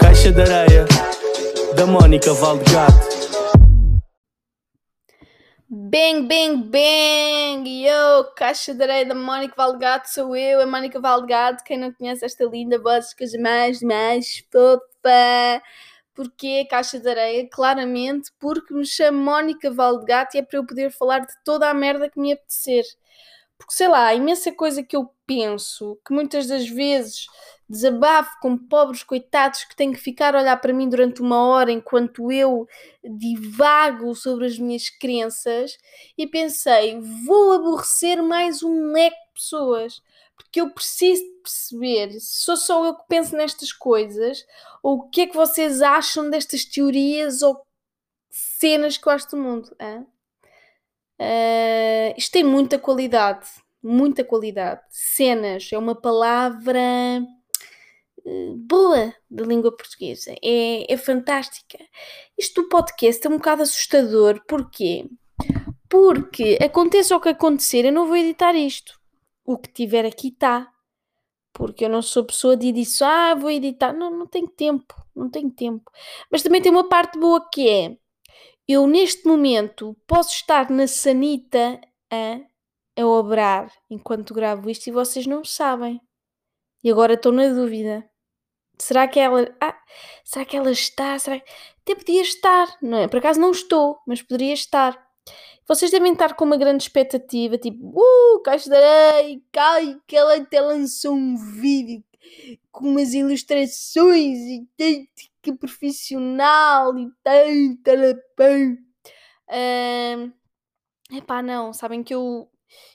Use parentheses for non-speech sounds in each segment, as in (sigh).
Caixa de areia da Mónica Valdegato. Bang, bang, bang! Yo, caixa de areia da Mónica Valdegato, sou eu, a Mónica Valdegato. Quem não conhece esta linda voz, que mais, mais fofa. Porquê caixa de areia? Claramente porque me chamo Mónica Valdegato e é para eu poder falar de toda a merda que me apetecer. Porque sei lá, há imensa coisa que eu penso que muitas das vezes desabafo com pobres coitados que têm que ficar a olhar para mim durante uma hora enquanto eu divago sobre as minhas crenças e pensei, vou aborrecer mais um leque de pessoas porque eu preciso perceber se sou só eu que penso nestas coisas ou o que é que vocês acham destas teorias ou cenas que eu acho do mundo. Hein? Uh, isto tem muita qualidade, muita qualidade. Cenas é uma palavra uh, boa da língua portuguesa, é, é fantástica. Isto do podcast é um bocado assustador, porquê? Porque aconteça o que acontecer, eu não vou editar isto. O que tiver aqui está. Porque eu não sou pessoa de dizer, ah, vou editar. Não, não tenho tempo, não tenho tempo. Mas também tem uma parte boa que é eu neste momento posso estar na sanita a, a obrar enquanto gravo isto e vocês não sabem. E agora estou na dúvida. Será que ela. Ah, será que ela está? Será que... Até podia estar, não é? Por acaso não estou, mas poderia estar. Vocês devem estar com uma grande expectativa, tipo, uh, de Areia, cai, que ela até lançou um vídeo com umas ilustrações e tem que profissional e tem talapão. Uh, epá, não, sabem que eu,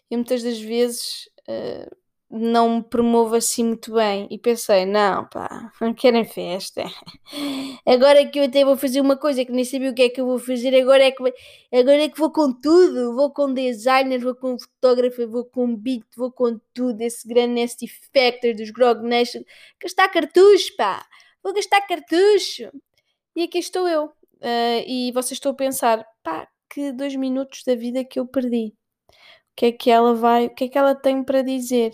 eu muitas das vezes uh, não me promovo assim muito bem e pensei, não, pá, não querem festa. (laughs) Agora é que eu até vou fazer uma coisa que nem sabia o que é que eu vou fazer, agora é que, agora é que vou com tudo, vou com designer, vou com fotógrafo, vou com beat, vou com tudo, esse grande nasty factor dos Grog Nation, gastar cartucho, pá vou gastar cartucho. E aqui estou eu. Uh, e vocês estão a pensar, pá, que dois minutos da vida que eu perdi. Que é que ela vai, o que é que ela tem para dizer?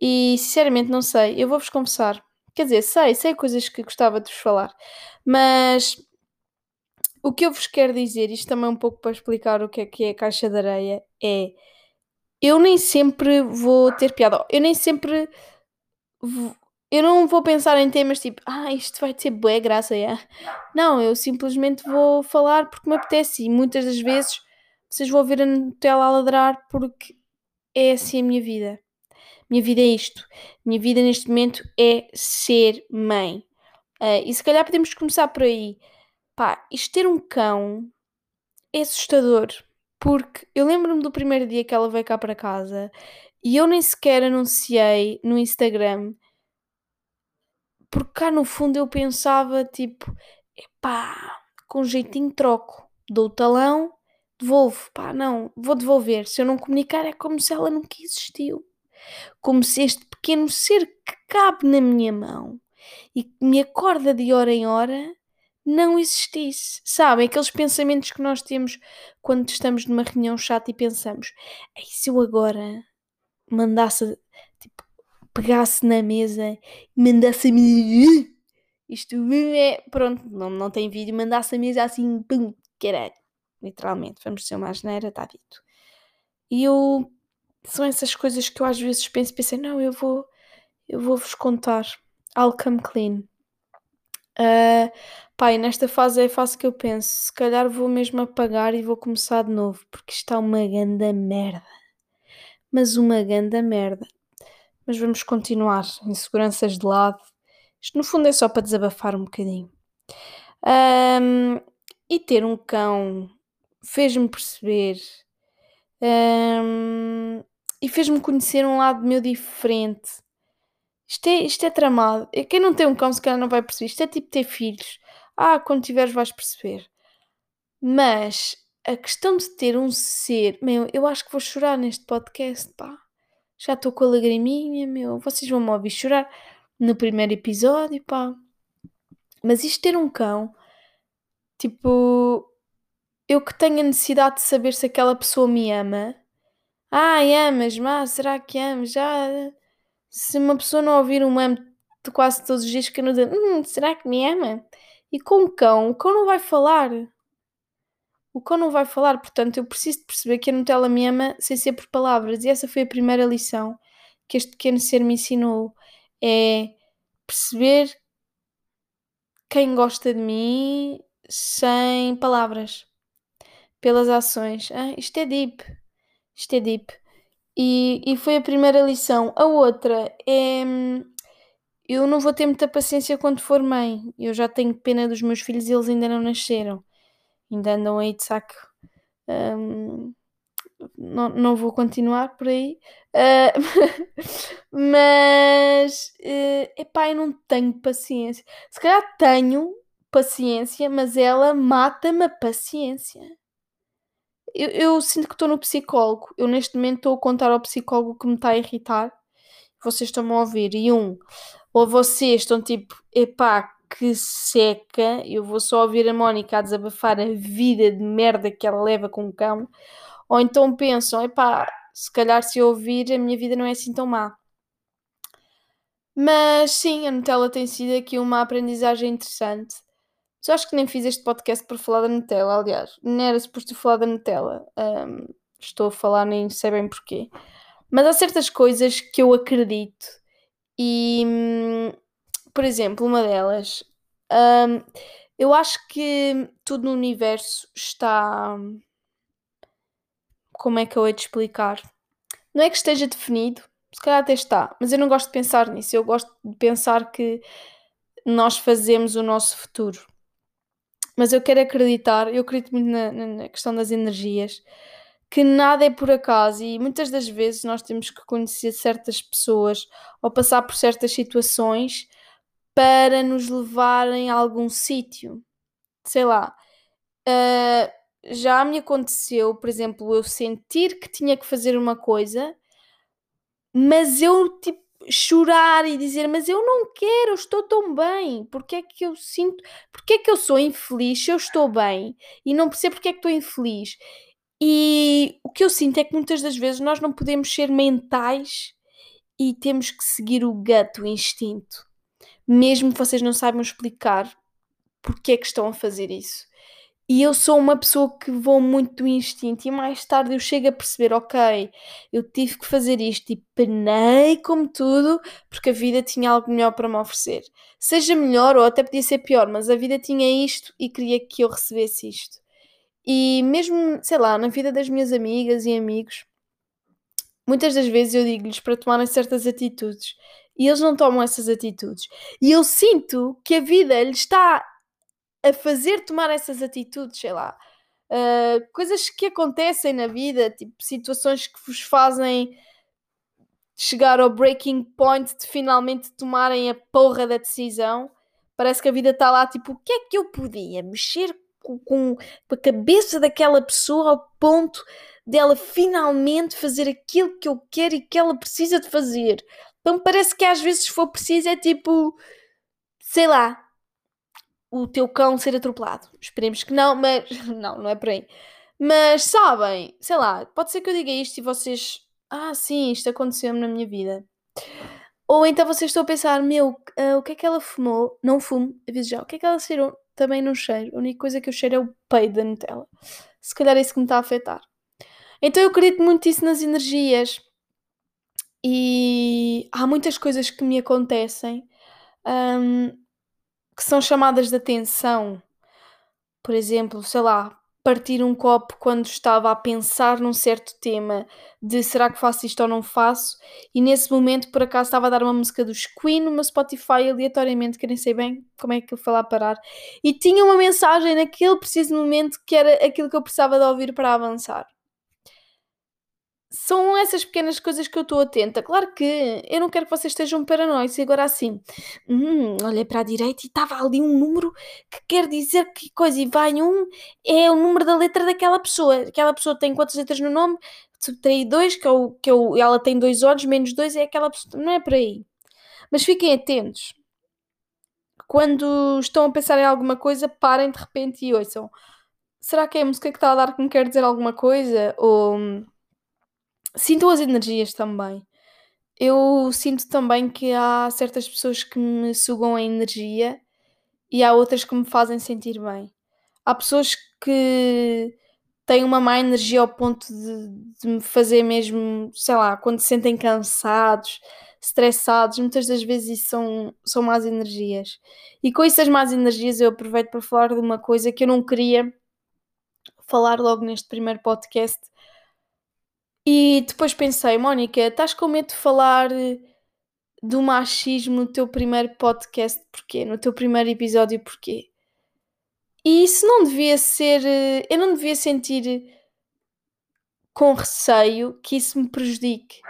E sinceramente não sei, eu vou-vos confessar. Quer dizer, sei, sei coisas que gostava de vos falar, mas o que eu vos quero dizer, isto também é um pouco para explicar o que é que é a caixa de areia, é eu nem sempre vou ter piada, eu nem sempre eu não vou pensar em temas tipo, ah, isto vai ter boa graça, é. Não, eu simplesmente vou falar porque me apetece e muitas das vezes vocês vão ver a Nutella a ladrar porque é assim a minha vida. Minha vida é isto. Minha vida neste momento é ser mãe. Uh, e se calhar podemos começar por aí. Pá, isto ter um cão é assustador. Porque eu lembro-me do primeiro dia que ela veio cá para casa e eu nem sequer anunciei no Instagram porque cá no fundo eu pensava tipo, pá, com jeitinho troco, dou o talão, devolvo, pá, não, vou devolver. Se eu não comunicar é como se ela nunca existiu. Como se este pequeno ser que cabe na minha mão e que me acorda de hora em hora não existisse. Sabem, aqueles pensamentos que nós temos quando estamos numa reunião chata e pensamos, e se eu agora mandasse pegasse na mesa e mandasse a mesa. Isto é. Pronto, não, não tem vídeo, mandasse a mesa assim, pum, caralho. Literalmente, vamos ser uma asneira, está dito. E eu. São essas coisas que eu às vezes penso, pensei, não, eu vou. Eu vou-vos contar. I'll come clean. Uh, pai, nesta fase é a fase que eu penso. Se calhar vou mesmo apagar e vou começar de novo, porque está uma ganda merda. Mas uma ganda merda. Mas vamos continuar. Inseguranças de lado. Isto no fundo é só para desabafar um bocadinho. Um, e ter um cão fez-me perceber um, e fez-me conhecer um lado meu diferente. Isto é, isto é tramado. Quem não tem um cão, se calhar não vai perceber. Isto é tipo ter filhos. Ah, quando tiveres vais perceber. Mas a questão de ter um ser. Meu, eu acho que vou chorar neste podcast, pá. Já estou com a lagriminha, meu. Vocês vão me ouvir chorar no primeiro episódio, pá. Mas isto ter um cão, tipo, eu que tenho a necessidade de saber se aquela pessoa me ama, Ai, amas-me, ah, será que amas? Já. Se uma pessoa não ouvir um amo de quase todos os dias, que não diz, hum, será que me ama? E com o cão, o cão não vai falar. O cão não vai falar, portanto, eu preciso de perceber que a Nutella me ama sem ser por palavras. E essa foi a primeira lição que este pequeno ser me ensinou. É perceber quem gosta de mim sem palavras, pelas ações. Ah, isto é deep. Isto é deep. E, e foi a primeira lição. A outra é. Eu não vou ter muita paciência quando for mãe. Eu já tenho pena dos meus filhos e eles ainda não nasceram. Ainda andam aí de saco. Um, não, não vou continuar por aí. Uh, (laughs) mas, uh, epá, eu não tenho paciência. Se calhar tenho paciência, mas ela mata-me a paciência. Eu, eu sinto que estou no psicólogo. Eu neste momento estou a contar ao psicólogo que me está a irritar. Vocês estão-me a ouvir. E um, ou vocês estão tipo, epá, que seca. Eu vou só ouvir a Mónica a desabafar a vida de merda que ela leva com o cão. Ou então pensam, epá, se calhar se eu ouvir a minha vida não é assim tão má. Mas sim, a Nutella tem sido aqui uma aprendizagem interessante. Eu acho que nem fiz este podcast para falar da Nutella, aliás, nem era suposto falar da Nutella. Um, estou a falar, nem sei bem porquê. Mas há certas coisas que eu acredito e, hum, por exemplo, uma delas, um, eu acho que tudo no universo está. Como é que eu hei de explicar? Não é que esteja definido, se calhar até está, mas eu não gosto de pensar nisso. Eu gosto de pensar que nós fazemos o nosso futuro mas eu quero acreditar, eu acredito muito na, na, questão das energias, que nada é por acaso e muitas das vezes nós temos que conhecer certas pessoas ou passar por certas situações para nos levarem a algum sítio. Sei lá. Uh, já me aconteceu, por exemplo, eu sentir que tinha que fazer uma coisa, mas eu tipo chorar e dizer, mas eu não quero, eu estou tão bem, porque é que eu sinto, porque é que eu sou infeliz se eu estou bem e não percebo porque é que estou infeliz. E o que eu sinto é que muitas das vezes nós não podemos ser mentais e temos que seguir o gut, o instinto, mesmo que vocês não saibam explicar porque é que estão a fazer isso. E eu sou uma pessoa que vou muito do instinto e mais tarde eu chego a perceber, ok, eu tive que fazer isto e penei como tudo porque a vida tinha algo melhor para me oferecer. Seja melhor ou até podia ser pior, mas a vida tinha isto e queria que eu recebesse isto. E mesmo, sei lá, na vida das minhas amigas e amigos, muitas das vezes eu digo-lhes para tomarem certas atitudes e eles não tomam essas atitudes. E eu sinto que a vida lhes está a fazer tomar essas atitudes, sei lá. Uh, coisas que acontecem na vida, tipo situações que vos fazem chegar ao breaking point de finalmente tomarem a porra da decisão. Parece que a vida está lá, tipo, o que é que eu podia mexer com, com, a cabeça daquela pessoa ao ponto dela finalmente fazer aquilo que eu quero e que ela precisa de fazer. Então parece que às vezes, se for preciso, é tipo, sei lá, o teu cão ser atropelado. Esperemos que não, mas (laughs) não, não é por aí. Mas sabem, sei lá, pode ser que eu diga isto e vocês, ah, sim, isto aconteceu-me na minha vida. Ou então vocês estão a pensar, meu, uh, o que é que ela fumou? Não fumo, aviso já. O que é que ela cheirou? Também não cheiro. A única coisa que eu cheiro é o peido da Nutella. Se calhar é isso que me está a afetar. Então eu acredito muito isso nas energias. E há muitas coisas que me acontecem. Um, que são chamadas de atenção. Por exemplo, sei lá, partir um copo quando estava a pensar num certo tema de será que faço isto ou não faço, e nesse momento por acaso estava a dar uma música dos Queen no meu Spotify aleatoriamente, que nem sei bem como é que eu fui lá parar, e tinha uma mensagem naquele preciso momento que era aquilo que eu precisava de ouvir para avançar são essas pequenas coisas que eu estou atenta. Claro que eu não quero que vocês estejam paranoicos. E agora assim, hum, olhei para a direita e estava ali um número que quer dizer que coisa. E vai um, é o número da letra daquela pessoa. Aquela pessoa tem quantas letras no nome? Tem dois, que, é o, que é o, ela tem dois olhos, menos dois é aquela pessoa. Não é por aí. Mas fiquem atentos. Quando estão a pensar em alguma coisa, parem de repente e ouçam. Será que é a música que está a dar que me quer dizer alguma coisa? Ou sinto as energias também. Eu sinto também que há certas pessoas que me sugam a energia e há outras que me fazem sentir bem. Há pessoas que têm uma má energia ao ponto de, de me fazer mesmo, sei lá, quando se sentem cansados, estressados, muitas das vezes isso são, são más energias. E com essas más energias eu aproveito para falar de uma coisa que eu não queria falar logo neste primeiro podcast. E depois pensei, Mónica, estás com medo de falar do machismo no teu primeiro podcast, porquê? No teu primeiro episódio, porquê? E isso não devia ser. Eu não devia sentir com receio que isso me prejudique.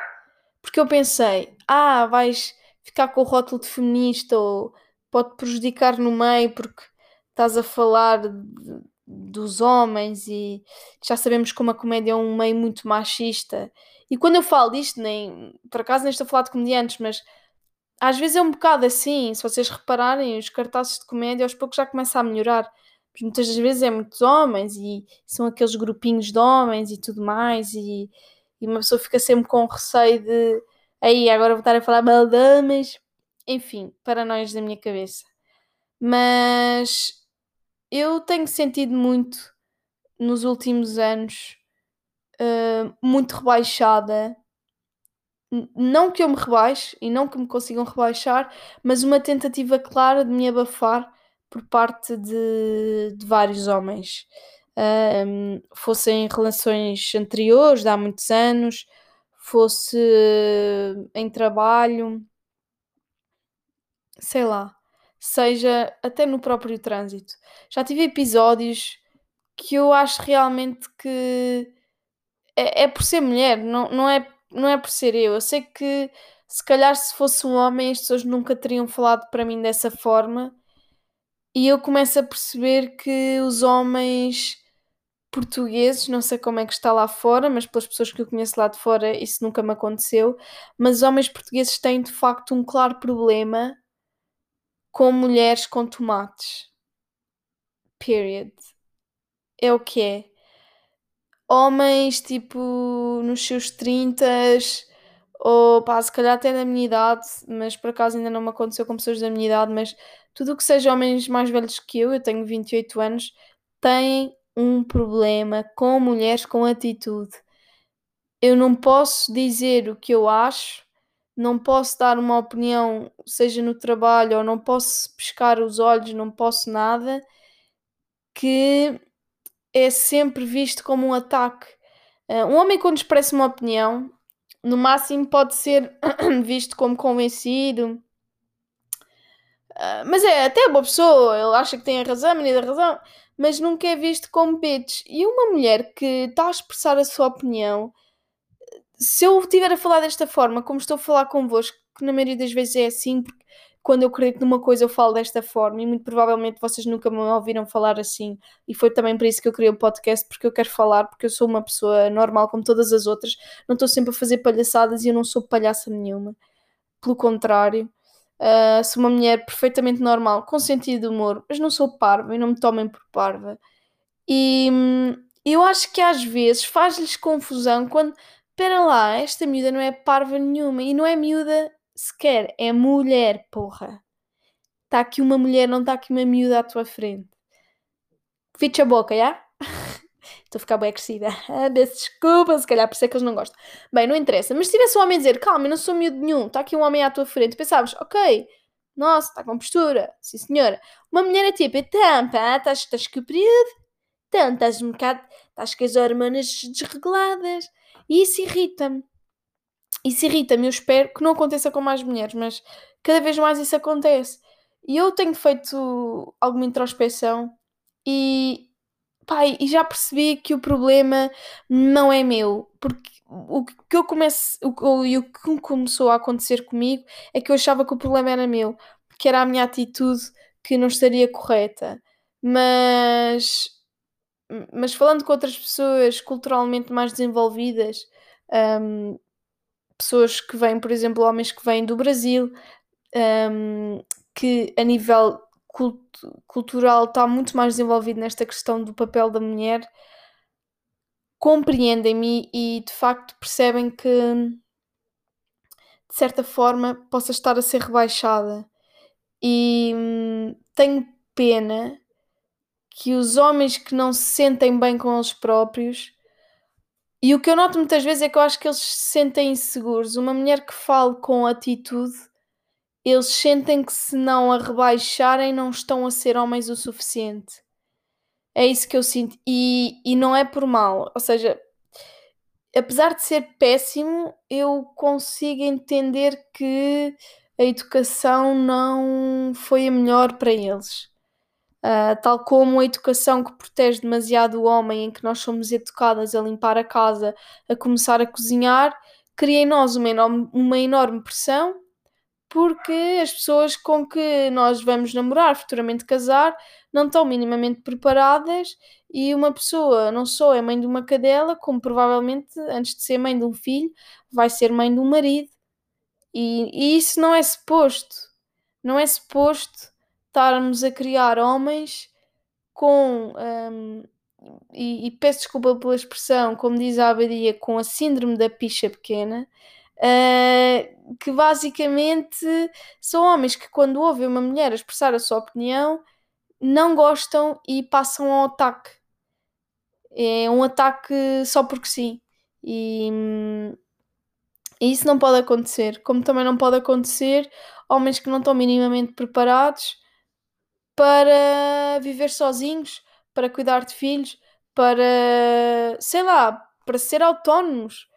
Porque eu pensei, ah, vais ficar com o rótulo de feminista ou pode prejudicar no meio porque estás a falar de, dos homens e já sabemos como a comédia é um meio muito machista. E quando eu falo disto, nem por acaso nem estou a falar de comediantes, mas às vezes é um bocado assim. Se vocês repararem, os cartazes de comédia aos poucos já começa a melhorar. Muitas das vezes é muitos homens e são aqueles grupinhos de homens e tudo mais, e, e uma pessoa fica sempre com receio de aí agora vou estar a falar mal homens. Enfim, paranoias da minha cabeça. Mas eu tenho sentido muito nos últimos anos uh, muito rebaixada. Não que eu me rebaixe e não que me consigam rebaixar, mas uma tentativa clara de me abafar por parte de, de vários homens. Um, fossem relações anteriores, de há muitos anos, fosse em trabalho, sei lá seja até no próprio trânsito. Já tive episódios que eu acho realmente que é, é por ser mulher, não, não, é, não é por ser eu. Eu sei que se calhar se fosse um homem as pessoas nunca teriam falado para mim dessa forma e eu começo a perceber que os homens portugueses, não sei como é que está lá fora, mas pelas pessoas que eu conheço lá de fora isso nunca me aconteceu, mas os homens portugueses têm de facto um claro problema com mulheres com tomates. Period. É o que é. Homens, tipo, nos seus 30 ou pá, se calhar até da minha idade, mas por acaso ainda não me aconteceu com pessoas da minha idade, mas tudo o que seja homens mais velhos que eu, eu tenho 28 anos, têm um problema com mulheres com atitude. Eu não posso dizer o que eu acho não posso dar uma opinião, seja no trabalho, ou não posso pescar os olhos, não posso nada, que é sempre visto como um ataque. Uh, um homem, quando expressa uma opinião, no máximo pode ser (clears throat) visto como convencido. Uh, mas é até uma pessoa, ele acha que tem a razão, a menina da razão, mas nunca é visto como bitch. E uma mulher que está a expressar a sua opinião se eu estiver a falar desta forma, como estou a falar convosco, que na maioria das vezes é assim, porque quando eu acredito numa coisa eu falo desta forma e muito provavelmente vocês nunca me ouviram falar assim e foi também por isso que eu criei o podcast porque eu quero falar, porque eu sou uma pessoa normal como todas as outras, não estou sempre a fazer palhaçadas e eu não sou palhaça nenhuma. Pelo contrário uh, sou uma mulher perfeitamente normal, com sentido de humor mas não sou parva e não me tomem por parva. E hum, eu acho que às vezes faz-lhes confusão quando Espera lá, esta miúda não é parva nenhuma. E não é miúda sequer, é mulher, porra. Está aqui uma mulher, não está aqui uma miúda à tua frente. Ficha a boca, já? (laughs) Estou a ficar bem crescida. (laughs) Ah, desculpa, se calhar por isso é que eles não gostam. Bem, não interessa. Mas se tivesse um homem a dizer, calma, eu não sou miúdo nenhum, está aqui um homem à tua frente, pensavas, ok, nossa, está com postura, sim senhora. Uma mulher é tipo, então, pá, estás, estás comprido, então, estás um bocado, estás com as hormonas desreguladas. E isso irrita-me. Isso irrita-me. Eu espero que não aconteça com mais mulheres, mas cada vez mais isso acontece. E eu tenho feito alguma introspeção e, pai, e já percebi que o problema não é meu. Porque o que eu o, o, o que começou a acontecer comigo é que eu achava que o problema era meu, que era a minha atitude que não estaria correta. Mas mas falando com outras pessoas culturalmente mais desenvolvidas, um, pessoas que vêm, por exemplo, homens que vêm do Brasil, um, que a nível cult cultural está muito mais desenvolvido nesta questão do papel da mulher, compreendem-me e de facto percebem que de certa forma possa estar a ser rebaixada. E hum, tenho pena que os homens que não se sentem bem com eles próprios. E o que eu noto muitas vezes é que eu acho que eles se sentem inseguros. Uma mulher que fale com atitude, eles sentem que se não a rebaixarem, não estão a ser homens o suficiente. É isso que eu sinto. E, e não é por mal. Ou seja, apesar de ser péssimo, eu consigo entender que a educação não foi a melhor para eles. Uh, tal como a educação que protege demasiado o homem, em que nós somos educadas a limpar a casa, a começar a cozinhar, cria em nós uma enorme, uma enorme pressão, porque as pessoas com que nós vamos namorar, futuramente casar, não estão minimamente preparadas e uma pessoa não só é mãe de uma cadela, como provavelmente, antes de ser mãe de um filho, vai ser mãe de um marido. E, e isso não é suposto. Não é suposto estarmos a criar homens com. Um, e, e, peço desculpa pela expressão, como diz a Abadia, com a síndrome da picha pequena, uh, que basicamente são homens que, quando ouvem uma mulher expressar a sua opinião, não gostam e passam ao ataque. É um ataque só porque sim. E, e isso não pode acontecer. Como também não pode acontecer homens que não estão minimamente preparados para viver sozinhos, para cuidar de filhos, para, sei lá, para ser autónomos.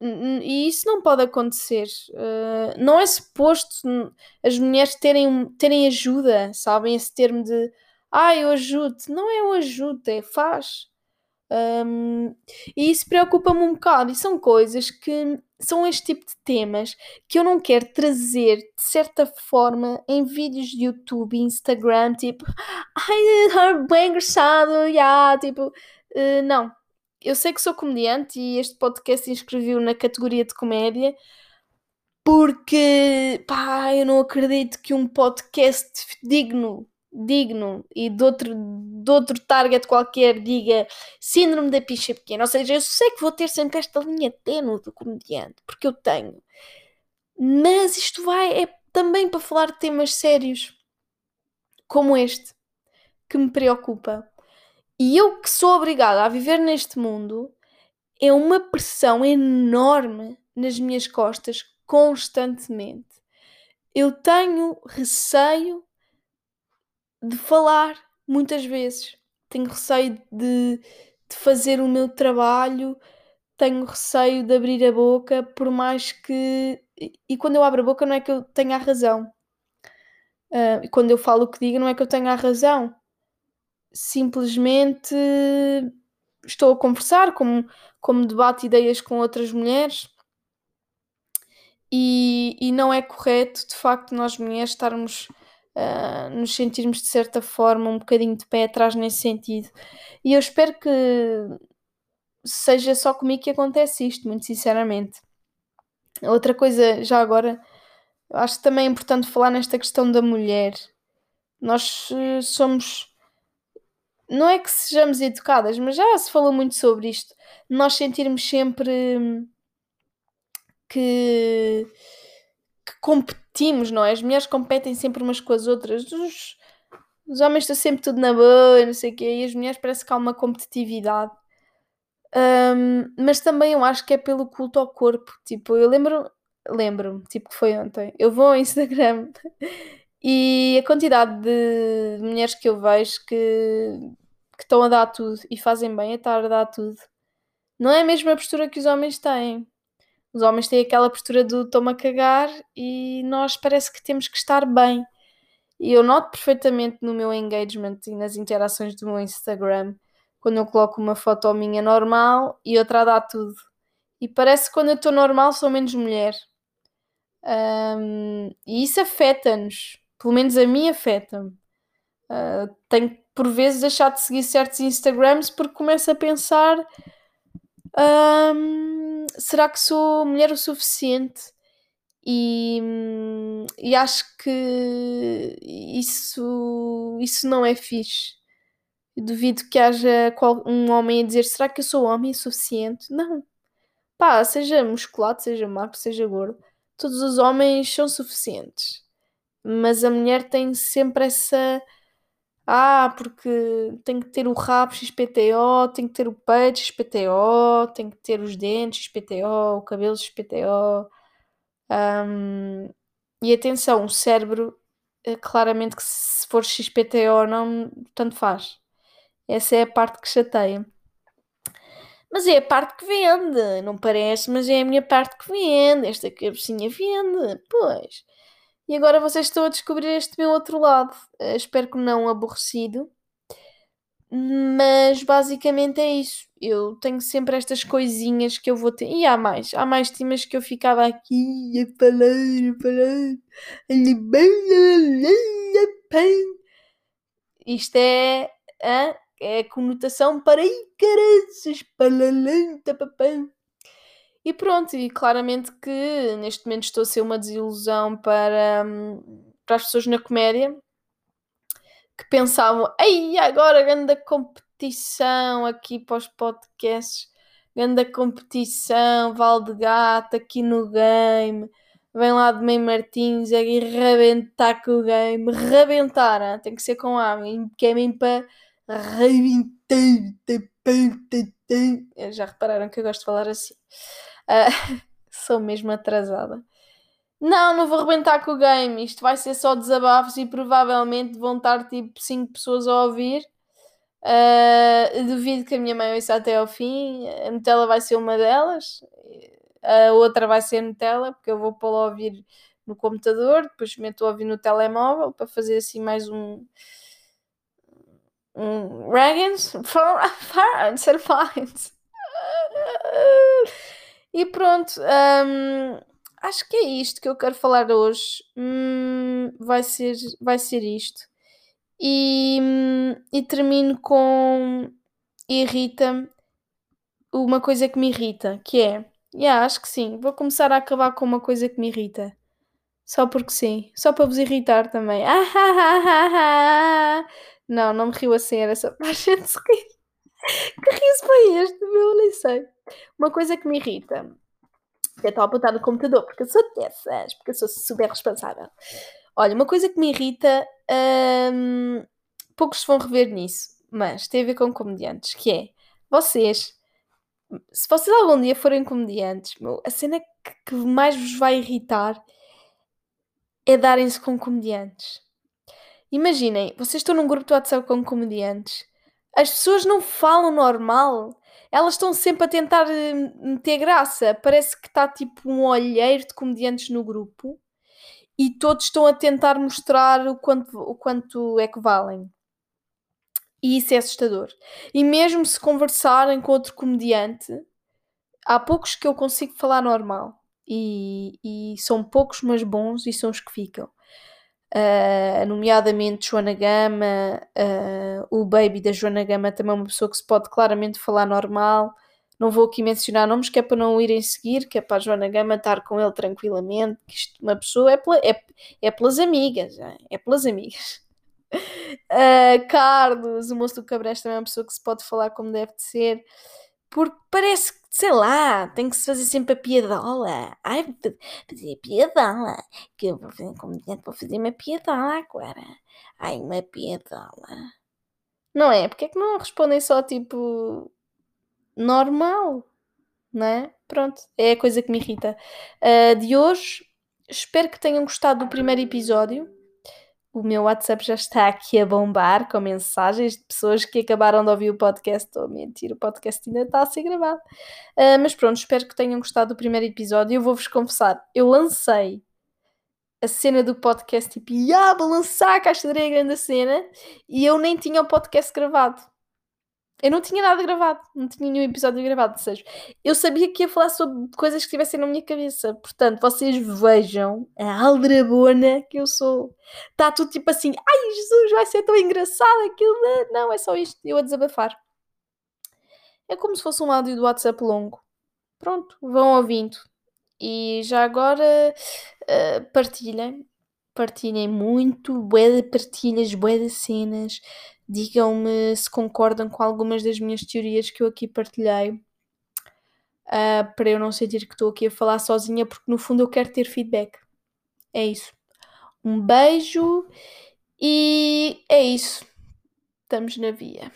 E isso não pode acontecer. Uh, não é suposto as mulheres terem, terem ajuda, sabem? Esse termo de ah, eu ajudo. Não é o ajuda, é faz. Um, e isso preocupa-me um bocado. E são coisas que são este tipo de temas que eu não quero trazer de certa forma em vídeos de YouTube e Instagram, tipo, (laughs) ai, bem engraçado, yeah, tipo, uh, não. Eu sei que sou comediante e este podcast inscreveu na categoria de comédia porque, pá, eu não acredito que um podcast digno digno e de outro, de outro target qualquer diga síndrome da picha pequena. Ou seja, eu sei que vou ter sempre esta linha tênue do comediante, porque eu tenho. Mas isto vai é também para falar de temas sérios como este, que me preocupa. E eu que sou obrigada a viver neste mundo, é uma pressão enorme nas minhas costas constantemente. Eu tenho receio de falar muitas vezes. Tenho receio de, de fazer o meu trabalho, tenho receio de abrir a boca, por mais que. E quando eu abro a boca, não é que eu tenha a razão. Uh, e quando eu falo o que digo, não é que eu tenha a razão. Simplesmente estou a conversar, como, como debate ideias com outras mulheres. E, e não é correto, de facto, nós mulheres estarmos uh, nos sentirmos de certa forma um bocadinho de pé atrás nesse sentido. E eu espero que seja só comigo que acontece isto, muito sinceramente. Outra coisa, já agora, acho também é importante falar nesta questão da mulher. Nós uh, somos. Não é que sejamos educadas, mas já se falou muito sobre isto. Nós sentirmos sempre que, que competimos, não é? As mulheres competem sempre umas com as outras. Os, os homens estão sempre tudo na boa, não sei o quê, e as mulheres parece que há uma competitividade. Um, mas também eu acho que é pelo culto ao corpo. Tipo, eu lembro, lembro-me, tipo que foi ontem. Eu vou ao Instagram (laughs) e a quantidade de mulheres que eu vejo que, que estão a dar tudo e fazem bem a estar a dar tudo. Não é a mesma postura que os homens têm. Os homens têm aquela postura do toma cagar e nós parece que temos que estar bem. E eu noto perfeitamente no meu engagement e nas interações do meu Instagram quando eu coloco uma foto minha normal e outra dá tudo. E parece que quando eu estou normal sou menos mulher. Um, e isso afeta-nos. Pelo menos a mim afeta-me. Uh, tenho por vezes deixado de seguir certos Instagrams porque começo a pensar será que sou mulher o suficiente? E, e acho que isso, isso não é fixe. Duvido que haja um homem a dizer: será que eu sou homem suficiente? Não. Pá, seja musculado, seja magro, seja gordo, todos os homens são suficientes. Mas a mulher tem sempre essa. Ah, porque tem que ter o rabo XPTO, tem que ter o peito XPTO, tem que ter os dentes XPTO, o cabelo XPTO. Um, e atenção, o cérebro, eh, claramente que se for XPTO não, tanto faz. Essa é a parte que chateia. Mas é a parte que vende, não parece, mas é a minha parte que vende. Esta cabecinha vende, pois. E agora vocês estão a descobrir este meu outro lado. Uh, espero que não aborrecido. Mas basicamente é isso. Eu tenho sempre estas coisinhas que eu vou ter. E há mais. Há mais temas que eu ficava aqui a falar, a falar. Isto é. a é conotação para aí, caranças, palalanta, papão. E pronto, e claramente que neste momento estou a ser uma desilusão para, hum, para as pessoas na comédia que pensavam, ei, agora grande competição aqui para os podcasts, grande competição, Valdegato aqui no game, vem lá de Meio Martins e rebentar com o game, rebentar, tem que ser com A, que é mesmo para já repararam que eu gosto de falar assim. Uh, (laughs) sou mesmo atrasada. Não, não vou arrebentar com o game. Isto vai ser só desabafos e provavelmente vão estar tipo 5 pessoas a ouvir. Uh, duvido que a minha mãe ouça até ao fim. A Nutella vai ser uma delas. A outra vai ser Nutella, porque eu vou pô-la a ouvir no computador. Depois meto a ouvir no telemóvel para fazer assim mais um um, Reagans ser fines. E pronto, um, acho que é isto que eu quero falar hoje. Hum, vai, ser, vai ser isto. E, hum, e termino com irrita-me uma coisa que me irrita, que é, yeah, acho que sim, vou começar a acabar com uma coisa que me irrita. Só porque sim, só para vos irritar também. (laughs) Ah, ah, ah. Não, não me riu assim, era só para a (laughs) gente se rir. Que riso foi este, meu? Nem sei. Uma coisa que me irrita. Eu estou a apontar no computador porque eu sou dessas, porque eu sou super responsável. Olha, uma coisa que me irrita, hum, poucos vão rever nisso, mas tem a ver com comediantes, que é vocês, se vocês algum dia forem comediantes, meu, a cena que, que mais vos vai irritar é darem-se com comediantes. Imaginem, vocês estão num grupo de WhatsApp com comediantes. As pessoas não falam normal. Elas estão sempre a tentar eh, meter graça. Parece que está tipo um olheiro de comediantes no grupo e todos estão a tentar mostrar o quanto, o quanto é que valem. E isso é assustador. E mesmo se conversarem com outro comediante, há poucos que eu consigo falar normal. E, e são poucos, mas bons, e são os que ficam uh, nomeadamente Joana Gama, uh, o baby da Joana Gama também é uma pessoa que se pode claramente falar normal. Não vou aqui mencionar nomes, que é para não o irem seguir, que é para a Joana Gama estar com ele tranquilamente. Que isto, uma pessoa é, pela, é, é pelas amigas, é pelas amigas. Uh, (laughs) Carlos, o moço do Cabrés também é uma pessoa que se pode falar como deve de ser porque parece sei lá, tem que se fazer sempre a piadola. Ai, fazer a piadola. Que eu vou fazer comediante, vou fazer uma piadola agora. Ai, uma piadola. Não é? Porque é que não respondem só tipo normal? Não é? Pronto, é a coisa que me irrita. Uh, de hoje, espero que tenham gostado do primeiro episódio o meu WhatsApp já está aqui a bombar com mensagens de pessoas que acabaram de ouvir o podcast. Estou a mentir, o podcast ainda está a ser gravado. Uh, mas pronto, espero que tenham gostado do primeiro episódio. Eu vou-vos confessar, eu lancei a cena do podcast, tipo, ah, vou lançar a caixa de areia grande cena, e eu nem tinha o podcast gravado. Eu não tinha nada gravado, não tinha nenhum episódio gravado, ou seja, eu sabia que ia falar sobre coisas que estivessem na minha cabeça. Portanto, vocês vejam a aldrabona que eu sou. Está tudo tipo assim, ai Jesus, vai ser tão engraçado aquilo. Não, é só isto, eu a desabafar. É como se fosse um áudio do WhatsApp longo. Pronto, vão ouvindo. E já agora uh, partilhem. Partilhem muito, bué de partilhas, bué de cenas Digam-me se concordam com algumas das minhas teorias que eu aqui partilhei. Uh, para eu não sentir que estou aqui a falar sozinha, porque no fundo eu quero ter feedback. É isso. Um beijo e é isso. Estamos na via.